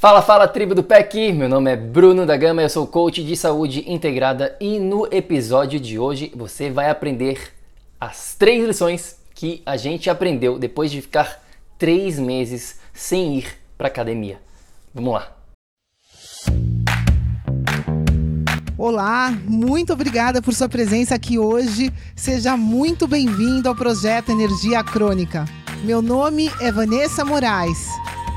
Fala, fala, tribo do PEC! Meu nome é Bruno da Gama, eu sou coach de saúde integrada e no episódio de hoje você vai aprender as três lições que a gente aprendeu depois de ficar três meses sem ir para academia. Vamos lá! Olá, muito obrigada por sua presença aqui hoje. Seja muito bem-vindo ao projeto Energia Crônica. Meu nome é Vanessa Moraes.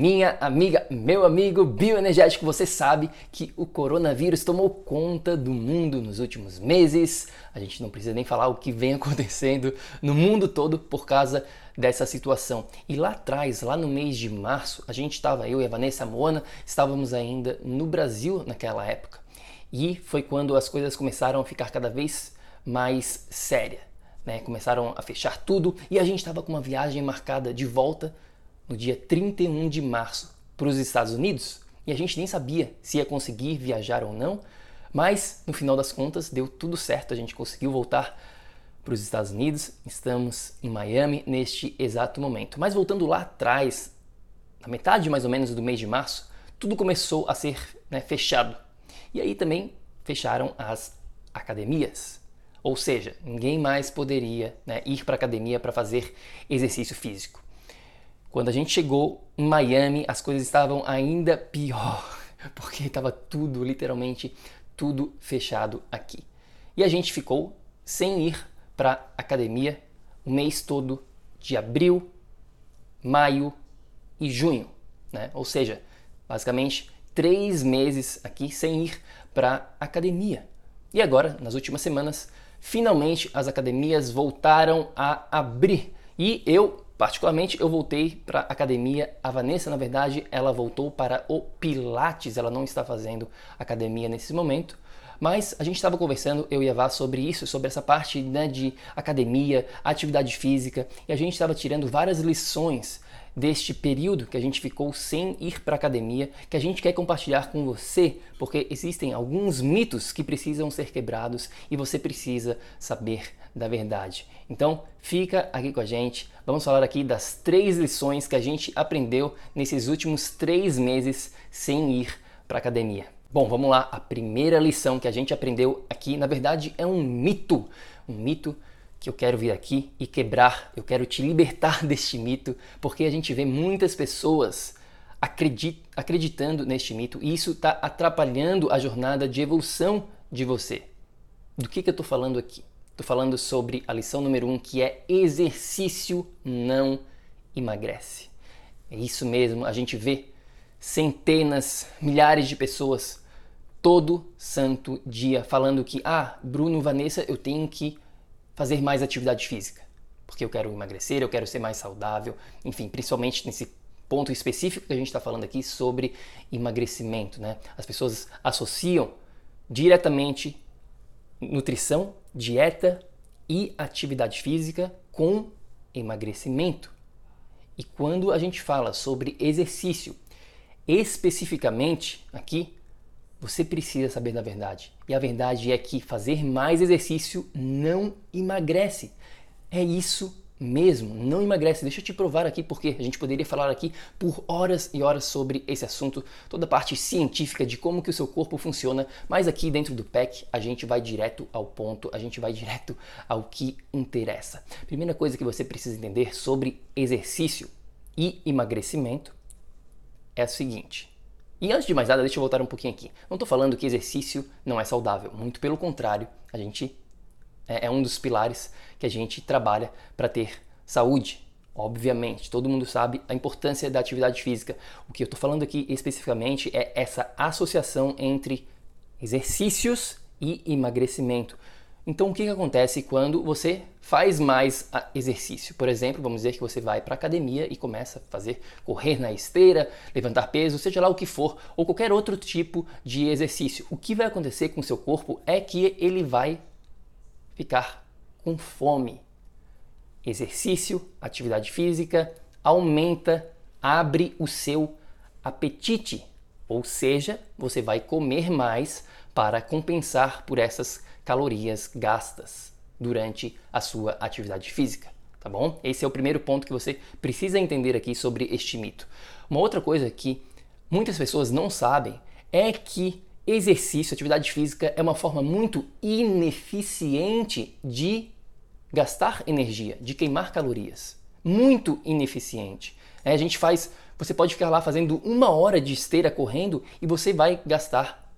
Minha amiga, meu amigo bioenergético, você sabe que o coronavírus tomou conta do mundo nos últimos meses. A gente não precisa nem falar o que vem acontecendo no mundo todo por causa dessa situação. E lá atrás, lá no mês de março, a gente estava, eu e a Vanessa Moana, estávamos ainda no Brasil naquela época. E foi quando as coisas começaram a ficar cada vez mais sérias. Né? Começaram a fechar tudo e a gente estava com uma viagem marcada de volta no dia 31 de março para os Estados Unidos e a gente nem sabia se ia conseguir viajar ou não, mas no final das contas deu tudo certo, a gente conseguiu voltar para os Estados Unidos, estamos em Miami neste exato momento. Mas voltando lá atrás, na metade mais ou menos do mês de março, tudo começou a ser né, fechado. E aí também fecharam as academias. Ou seja, ninguém mais poderia né, ir para a academia para fazer exercício físico. Quando a gente chegou em Miami, as coisas estavam ainda pior, porque estava tudo, literalmente, tudo fechado aqui. E a gente ficou sem ir para academia o mês todo de abril, maio e junho, né? Ou seja, basicamente três meses aqui sem ir para academia. E agora, nas últimas semanas, finalmente as academias voltaram a abrir. E eu Particularmente, eu voltei para a academia. A Vanessa, na verdade, ela voltou para o Pilates. Ela não está fazendo academia nesse momento. Mas a gente estava conversando, eu e a Vá, sobre isso, sobre essa parte né, de academia, atividade física, e a gente estava tirando várias lições deste período que a gente ficou sem ir para academia, que a gente quer compartilhar com você, porque existem alguns mitos que precisam ser quebrados e você precisa saber da verdade. Então, fica aqui com a gente. Vamos falar aqui das três lições que a gente aprendeu nesses últimos três meses sem ir para academia. Bom, vamos lá. A primeira lição que a gente aprendeu aqui, na verdade, é um mito. Um mito que eu quero vir aqui e quebrar, eu quero te libertar deste mito, porque a gente vê muitas pessoas acredit acreditando neste mito e isso está atrapalhando a jornada de evolução de você. Do que, que eu estou falando aqui? Estou falando sobre a lição número um, que é exercício não emagrece. É isso mesmo, a gente vê centenas, milhares de pessoas todo santo dia falando que, ah, Bruno, Vanessa, eu tenho que fazer mais atividade física, porque eu quero emagrecer, eu quero ser mais saudável, enfim, principalmente nesse ponto específico que a gente está falando aqui sobre emagrecimento, né? As pessoas associam diretamente nutrição, dieta e atividade física com emagrecimento. E quando a gente fala sobre exercício, especificamente aqui, você precisa saber da verdade. E a verdade é que fazer mais exercício não emagrece. É isso mesmo não emagrece. Deixa eu te provar aqui porque a gente poderia falar aqui por horas e horas sobre esse assunto, toda a parte científica de como que o seu corpo funciona, mas aqui dentro do PEC a gente vai direto ao ponto, a gente vai direto ao que interessa. Primeira coisa que você precisa entender sobre exercício e emagrecimento é a seguinte. E antes de mais nada, deixa eu voltar um pouquinho aqui. Não estou falando que exercício não é saudável, muito pelo contrário, a gente é, é um dos pilares que a gente trabalha para ter saúde. Obviamente, todo mundo sabe a importância da atividade física. O que eu estou falando aqui especificamente é essa associação entre exercícios e emagrecimento. Então, o que, que acontece quando você faz mais exercício? Por exemplo, vamos dizer que você vai para a academia e começa a fazer correr na esteira, levantar peso, seja lá o que for, ou qualquer outro tipo de exercício. O que vai acontecer com o seu corpo é que ele vai ficar com fome. Exercício, atividade física aumenta, abre o seu apetite, ou seja, você vai comer mais para compensar por essas calorias gastas durante a sua atividade física, tá bom? Esse é o primeiro ponto que você precisa entender aqui sobre este mito. Uma outra coisa que muitas pessoas não sabem é que exercício, atividade física é uma forma muito ineficiente de gastar energia, de queimar calorias. Muito ineficiente. É, a gente faz, você pode ficar lá fazendo uma hora de esteira correndo e você vai gastar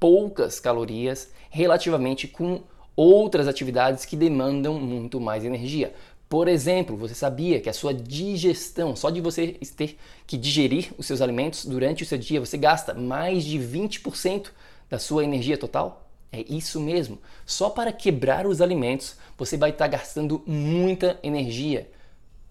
poucas calorias relativamente com outras atividades que demandam muito mais energia. Por exemplo, você sabia que a sua digestão, só de você ter que digerir os seus alimentos durante o seu dia, você gasta mais de 20% da sua energia total? É isso mesmo. Só para quebrar os alimentos, você vai estar gastando muita energia.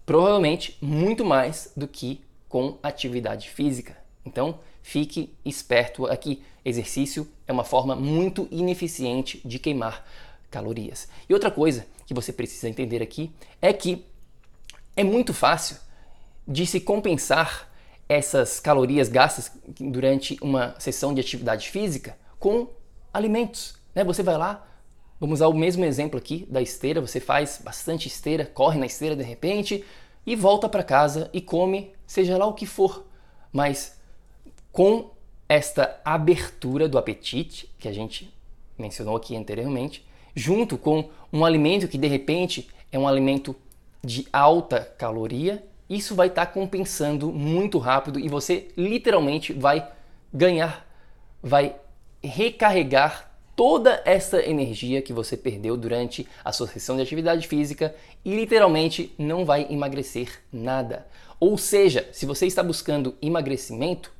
Provavelmente muito mais do que com atividade física. Então, fique esperto aqui. Exercício é uma forma muito ineficiente de queimar calorias. E outra coisa que você precisa entender aqui é que é muito fácil de se compensar essas calorias gastas durante uma sessão de atividade física com alimentos. Né? Você vai lá, vamos usar o mesmo exemplo aqui da esteira, você faz bastante esteira, corre na esteira de repente e volta para casa e come, seja lá o que for, mas com esta abertura do apetite que a gente mencionou aqui anteriormente, junto com um alimento que de repente é um alimento de alta caloria, isso vai estar tá compensando muito rápido e você literalmente vai ganhar, vai recarregar toda essa energia que você perdeu durante a sua sessão de atividade física e literalmente não vai emagrecer nada. Ou seja, se você está buscando emagrecimento,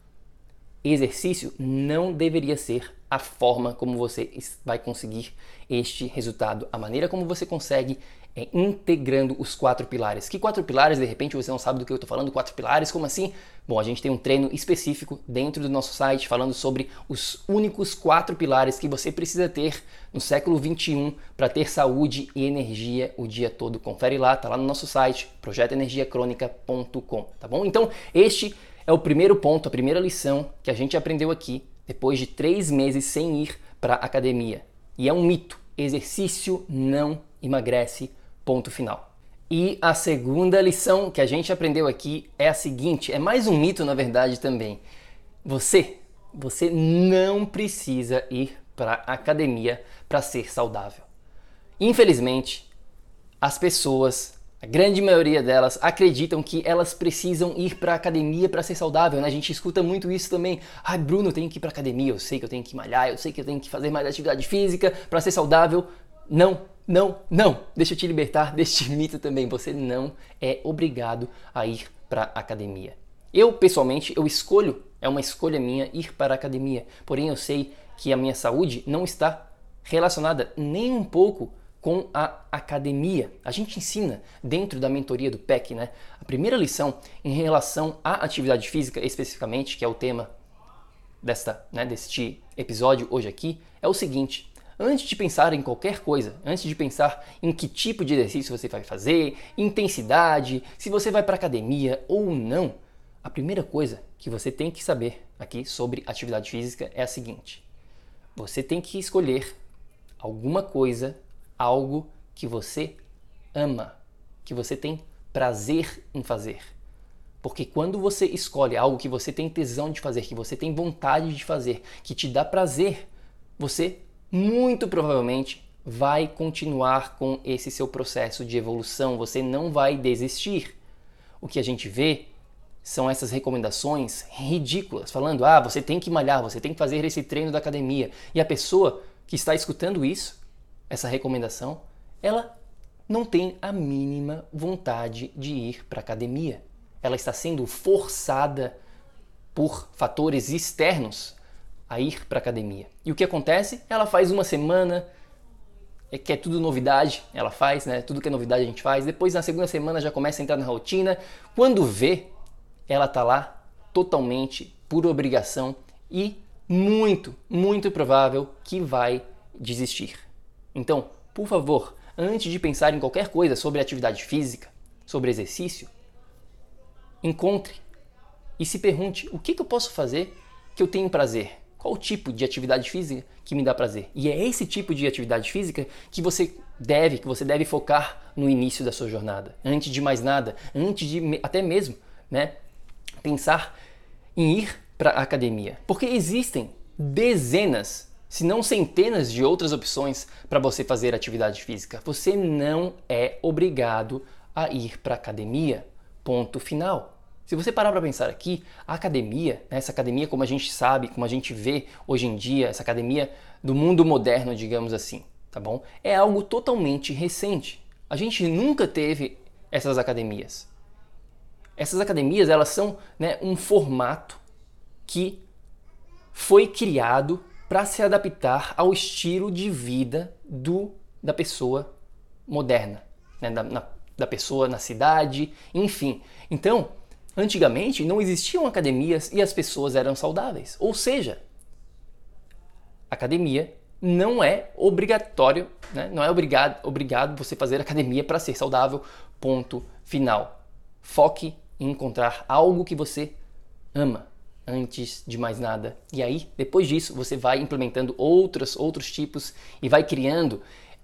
exercício não deveria ser a forma como você vai conseguir este resultado. A maneira como você consegue é integrando os quatro pilares. Que quatro pilares? De repente você não sabe do que eu estou falando. Quatro pilares? Como assim? Bom, a gente tem um treino específico dentro do nosso site falando sobre os únicos quatro pilares que você precisa ter no século 21 para ter saúde e energia o dia todo. Confere lá, tá lá no nosso site projetoenergiacronica.com, tá bom? Então este é o primeiro ponto, a primeira lição que a gente aprendeu aqui depois de três meses sem ir para a academia. E é um mito: exercício não emagrece. Ponto final. E a segunda lição que a gente aprendeu aqui é a seguinte: é mais um mito, na verdade, também. Você, você não precisa ir para a academia para ser saudável. Infelizmente, as pessoas a grande maioria delas acreditam que elas precisam ir para academia para ser saudável, né? A gente escuta muito isso também. Ai, Bruno, eu tenho que ir para academia, eu sei que eu tenho que malhar, eu sei que eu tenho que fazer mais atividade física para ser saudável. Não, não, não. Deixa eu te libertar deste mito também. Você não é obrigado a ir para academia. Eu, pessoalmente, eu escolho, é uma escolha minha ir para a academia. Porém, eu sei que a minha saúde não está relacionada nem um pouco com a academia. A gente ensina dentro da mentoria do PEC, né? A primeira lição em relação à atividade física especificamente, que é o tema desta, né, deste episódio hoje aqui, é o seguinte: antes de pensar em qualquer coisa, antes de pensar em que tipo de exercício você vai fazer, intensidade, se você vai para academia ou não, a primeira coisa que você tem que saber aqui sobre atividade física é a seguinte: você tem que escolher alguma coisa algo que você ama. que você tem prazer em fazer. Porque quando você escolhe algo que você tem tesão de fazer, que você tem vontade de fazer, que te dá prazer, você muito provavelmente vai continuar com esse seu processo de evolução, você não vai desistir. O que a gente vê são essas recomendações ridículas, falando: "Ah, você tem que malhar, você tem que fazer esse treino da academia". E a pessoa que está escutando isso, essa recomendação, ela não tem a mínima vontade de ir para a academia. Ela está sendo forçada por fatores externos a ir para a academia. E o que acontece? Ela faz uma semana, é que é tudo novidade, ela faz, né? Tudo que é novidade a gente faz. Depois na segunda semana já começa a entrar na rotina. Quando vê, ela tá lá totalmente por obrigação e muito, muito provável que vai desistir. Então, por favor, antes de pensar em qualquer coisa sobre atividade física, sobre exercício, encontre e se pergunte o que, que eu posso fazer que eu tenho prazer. Qual o tipo de atividade física que me dá prazer? E é esse tipo de atividade física que você deve, que você deve focar no início da sua jornada. Antes de mais nada, antes de até mesmo, né, pensar em ir para a academia. Porque existem dezenas se não centenas de outras opções para você fazer atividade física. Você não é obrigado a ir para academia. Ponto final. Se você parar para pensar aqui, a academia, né, essa academia como a gente sabe, como a gente vê hoje em dia, essa academia do mundo moderno, digamos assim, tá bom? É algo totalmente recente. A gente nunca teve essas academias. Essas academias, elas são né, um formato que foi criado para se adaptar ao estilo de vida do, da pessoa moderna, né? da, na, da pessoa na cidade, enfim. Então, antigamente não existiam academias e as pessoas eram saudáveis. Ou seja, academia não é obrigatório, né? não é obrigado, obrigado você fazer academia para ser saudável. Ponto final. Foque em encontrar algo que você ama antes de mais nada. E aí, depois disso, você vai implementando outros outros tipos e vai criando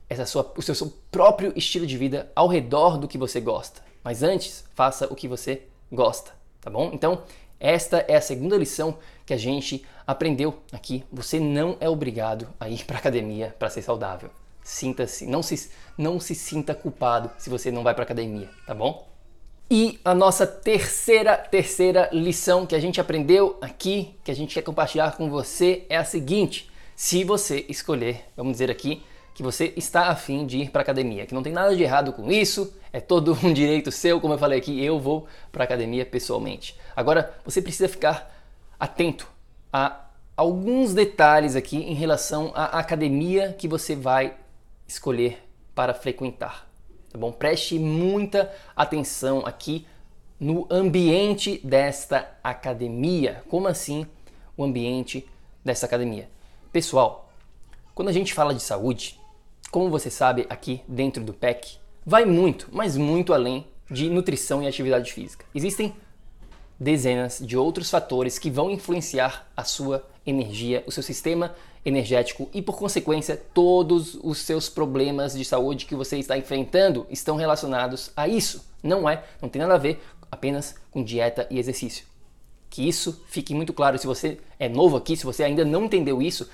essa sua, o seu, seu próprio estilo de vida ao redor do que você gosta. Mas antes, faça o que você gosta, tá bom? Então, esta é a segunda lição que a gente aprendeu aqui. Você não é obrigado a ir para academia para ser saudável. Sinta-se, não se, não se sinta culpado se você não vai para academia, tá bom? E a nossa terceira, terceira lição que a gente aprendeu aqui, que a gente quer compartilhar com você, é a seguinte: se você escolher, vamos dizer aqui, que você está afim de ir para academia, que não tem nada de errado com isso, é todo um direito seu, como eu falei aqui, eu vou para academia pessoalmente. Agora, você precisa ficar atento a alguns detalhes aqui em relação à academia que você vai escolher para frequentar tá bom? Preste muita atenção aqui no ambiente desta academia. Como assim o ambiente desta academia? Pessoal, quando a gente fala de saúde, como você sabe aqui dentro do PEC, vai muito, mas muito além de nutrição e atividade física. Existem dezenas de outros fatores que vão influenciar a sua energia, o seu sistema energético e, por consequência, todos os seus problemas de saúde que você está enfrentando estão relacionados a isso. Não é, não tem nada a ver apenas com dieta e exercício. Que isso fique muito claro. Se você é novo aqui, se você ainda não entendeu isso,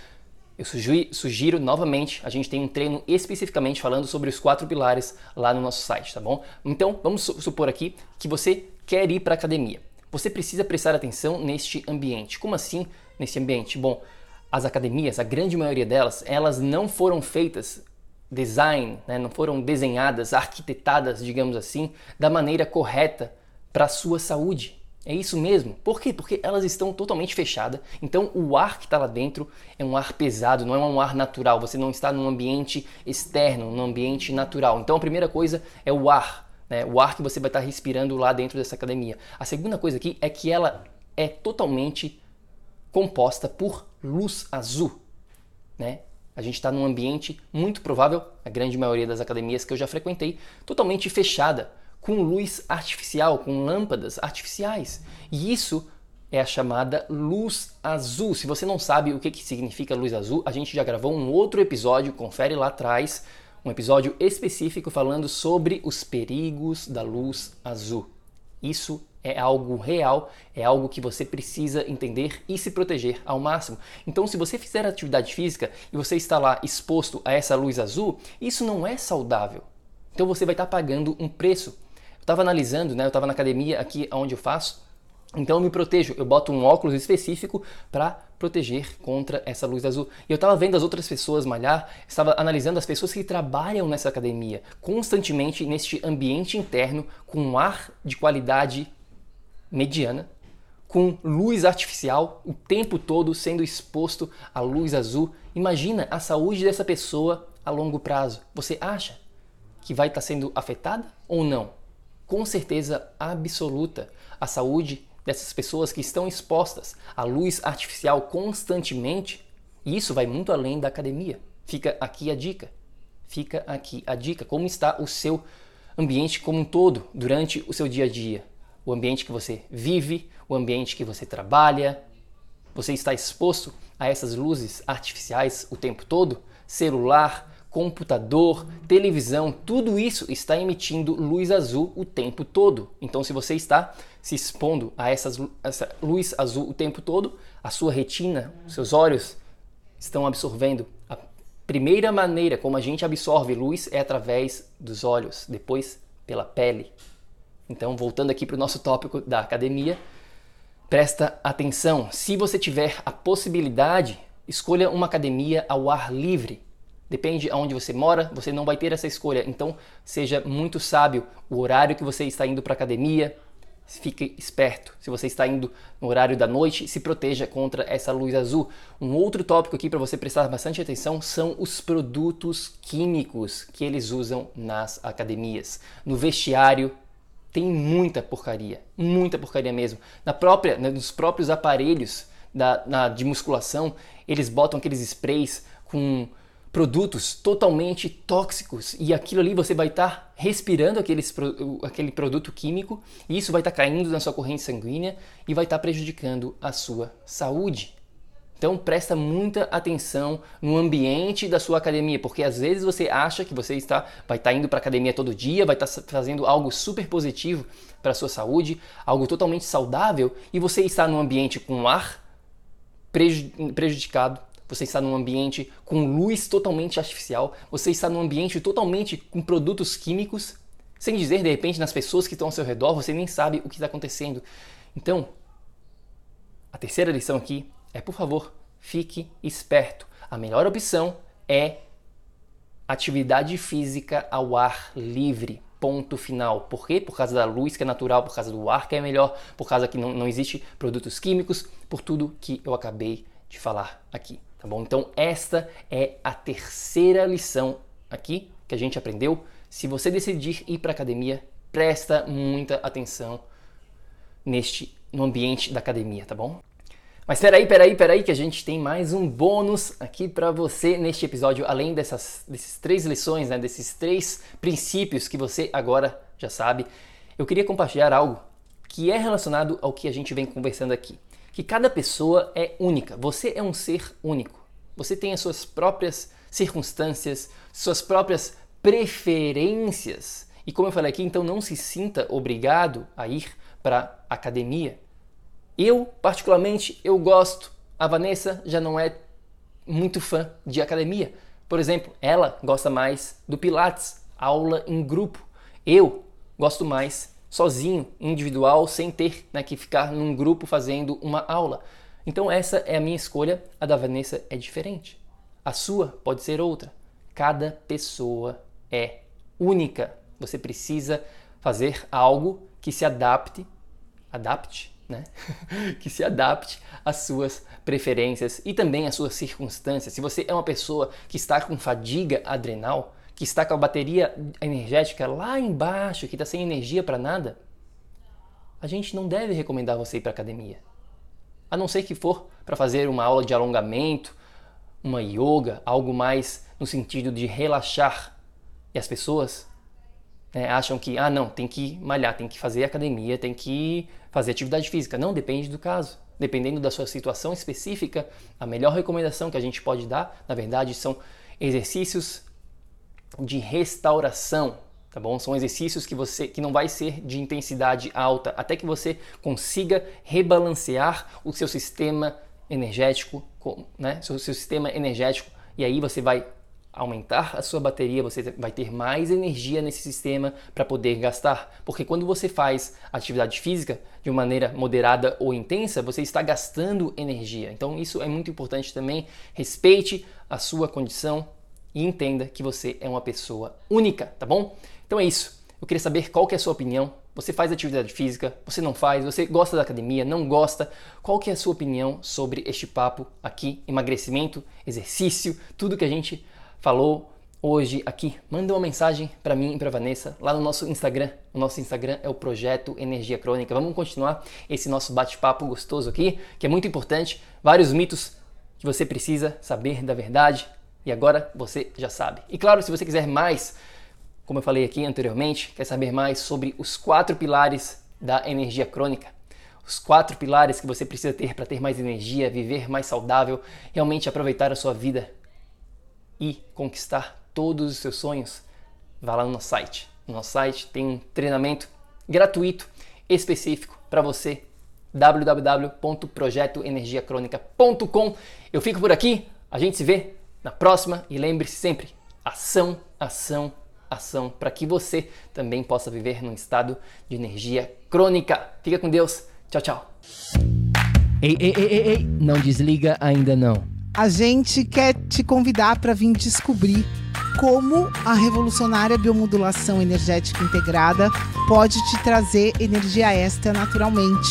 eu sugiro, sugiro, novamente, a gente tem um treino especificamente falando sobre os quatro pilares lá no nosso site, tá bom? Então, vamos supor aqui que você quer ir para academia. Você precisa prestar atenção neste ambiente. Como assim neste ambiente? Bom, as academias, a grande maioria delas, elas não foram feitas design, né, não foram desenhadas, arquitetadas, digamos assim, da maneira correta para a sua saúde. É isso mesmo. Por quê? Porque elas estão totalmente fechadas. Então o ar que está lá dentro é um ar pesado, não é um ar natural. Você não está num ambiente externo, num ambiente natural. Então a primeira coisa é o ar, né? o ar que você vai estar respirando lá dentro dessa academia. A segunda coisa aqui é que ela é totalmente composta por luz azul, né? A gente está num ambiente muito provável, a grande maioria das academias que eu já frequentei, totalmente fechada, com luz artificial, com lâmpadas artificiais. E isso é a chamada luz azul. Se você não sabe o que, que significa luz azul, a gente já gravou um outro episódio, confere lá atrás, um episódio específico falando sobre os perigos da luz azul. Isso é algo real, é algo que você precisa entender e se proteger ao máximo. Então, se você fizer atividade física e você está lá exposto a essa luz azul, isso não é saudável. Então, você vai estar pagando um preço. Eu estava analisando, né? Eu estava na academia aqui onde eu faço. Então, eu me protejo. Eu boto um óculos específico para proteger contra essa luz azul. E eu estava vendo as outras pessoas malhar, estava analisando as pessoas que trabalham nessa academia, constantemente neste ambiente interno, com um ar de qualidade mediana, com luz artificial o tempo todo sendo exposto à luz azul. Imagina a saúde dessa pessoa a longo prazo. Você acha que vai estar sendo afetada ou não? Com certeza absoluta, a saúde dessas pessoas que estão expostas à luz artificial constantemente, e isso vai muito além da academia. Fica aqui a dica. Fica aqui a dica. Como está o seu ambiente como um todo durante o seu dia a dia? o ambiente que você vive, o ambiente que você trabalha. Você está exposto a essas luzes artificiais o tempo todo? Celular, computador, televisão, tudo isso está emitindo luz azul o tempo todo. Então, se você está se expondo a essas, essa luz azul o tempo todo, a sua retina, seus olhos estão absorvendo. A primeira maneira como a gente absorve luz é através dos olhos, depois pela pele. Então, voltando aqui para o nosso tópico da academia, presta atenção. Se você tiver a possibilidade, escolha uma academia ao ar livre. Depende aonde você mora, você não vai ter essa escolha. Então, seja muito sábio o horário que você está indo para a academia. Fique esperto. Se você está indo no horário da noite, se proteja contra essa luz azul. Um outro tópico aqui para você prestar bastante atenção são os produtos químicos que eles usam nas academias. No vestiário, tem muita porcaria, muita porcaria mesmo. Na própria, né, nos próprios aparelhos da, na, de musculação, eles botam aqueles sprays com produtos totalmente tóxicos e aquilo ali você vai estar tá respirando aqueles, aquele produto químico e isso vai estar tá caindo na sua corrente sanguínea e vai estar tá prejudicando a sua saúde. Então presta muita atenção no ambiente da sua academia, porque às vezes você acha que você está vai estar tá indo para academia todo dia, vai estar tá fazendo algo super positivo para a sua saúde, algo totalmente saudável, e você está num ambiente com ar prejudicado, você está num ambiente com luz totalmente artificial, você está num ambiente totalmente com produtos químicos, sem dizer de repente nas pessoas que estão ao seu redor, você nem sabe o que está acontecendo. Então, a terceira lição aqui é, por favor, fique esperto. A melhor opção é atividade física ao ar livre. Ponto final. Por quê? Por causa da luz que é natural, por causa do ar que é melhor, por causa que não, não existe produtos químicos, por tudo que eu acabei de falar aqui. Tá bom? Então, esta é a terceira lição aqui que a gente aprendeu. Se você decidir ir para academia, presta muita atenção neste no ambiente da academia, tá bom? Mas peraí, peraí, peraí, que a gente tem mais um bônus aqui para você neste episódio, além dessas desses três lições, né, desses três princípios que você agora já sabe. Eu queria compartilhar algo que é relacionado ao que a gente vem conversando aqui. Que cada pessoa é única, você é um ser único. Você tem as suas próprias circunstâncias, suas próprias preferências. E como eu falei aqui, então não se sinta obrigado a ir para academia eu, particularmente, eu gosto. A Vanessa já não é muito fã de academia. Por exemplo, ela gosta mais do Pilates, aula em grupo. Eu gosto mais sozinho, individual, sem ter né, que ficar num grupo fazendo uma aula. Então essa é a minha escolha, a da Vanessa é diferente. A sua pode ser outra. Cada pessoa é única. Você precisa fazer algo que se adapte, adapte né? que se adapte às suas preferências e também às suas circunstâncias. Se você é uma pessoa que está com fadiga adrenal, que está com a bateria energética lá embaixo, que está sem energia para nada, a gente não deve recomendar você ir para academia. A não ser que for para fazer uma aula de alongamento, uma yoga, algo mais no sentido de relaxar. E as pessoas né, acham que, ah, não, tem que malhar, tem que fazer academia, tem que fazer atividade física. Não, depende do caso. Dependendo da sua situação específica, a melhor recomendação que a gente pode dar, na verdade, são exercícios de restauração, tá bom? São exercícios que você que não vai ser de intensidade alta, até que você consiga rebalancear o seu sistema energético, né? Seu, seu sistema energético e aí você vai aumentar a sua bateria, você vai ter mais energia nesse sistema para poder gastar. Porque quando você faz atividade física de uma maneira moderada ou intensa, você está gastando energia. Então isso é muito importante também. Respeite a sua condição e entenda que você é uma pessoa única, tá bom? Então é isso. Eu queria saber qual que é a sua opinião. Você faz atividade física? Você não faz? Você gosta da academia? Não gosta? Qual que é a sua opinião sobre este papo aqui? Emagrecimento, exercício, tudo que a gente falou hoje aqui, manda uma mensagem para mim e para Vanessa lá no nosso Instagram. O nosso Instagram é o Projeto Energia Crônica. Vamos continuar esse nosso bate-papo gostoso aqui, que é muito importante. Vários mitos que você precisa saber da verdade e agora você já sabe. E claro, se você quiser mais, como eu falei aqui anteriormente, quer saber mais sobre os quatro pilares da energia crônica, os quatro pilares que você precisa ter para ter mais energia, viver mais saudável, realmente aproveitar a sua vida e conquistar todos os seus sonhos, vá lá no nosso site. No nosso site tem um treinamento gratuito específico para você www.projetoenergiacronica.com. Eu fico por aqui, a gente se vê na próxima e lembre-se sempre: ação, ação, ação, para que você também possa viver num estado de energia crônica. Fica com Deus. Tchau, tchau. Ei, ei, ei, ei, ei, não desliga ainda não a gente quer te convidar para vir descobrir como a revolucionária biomodulação energética integrada pode te trazer energia extra naturalmente,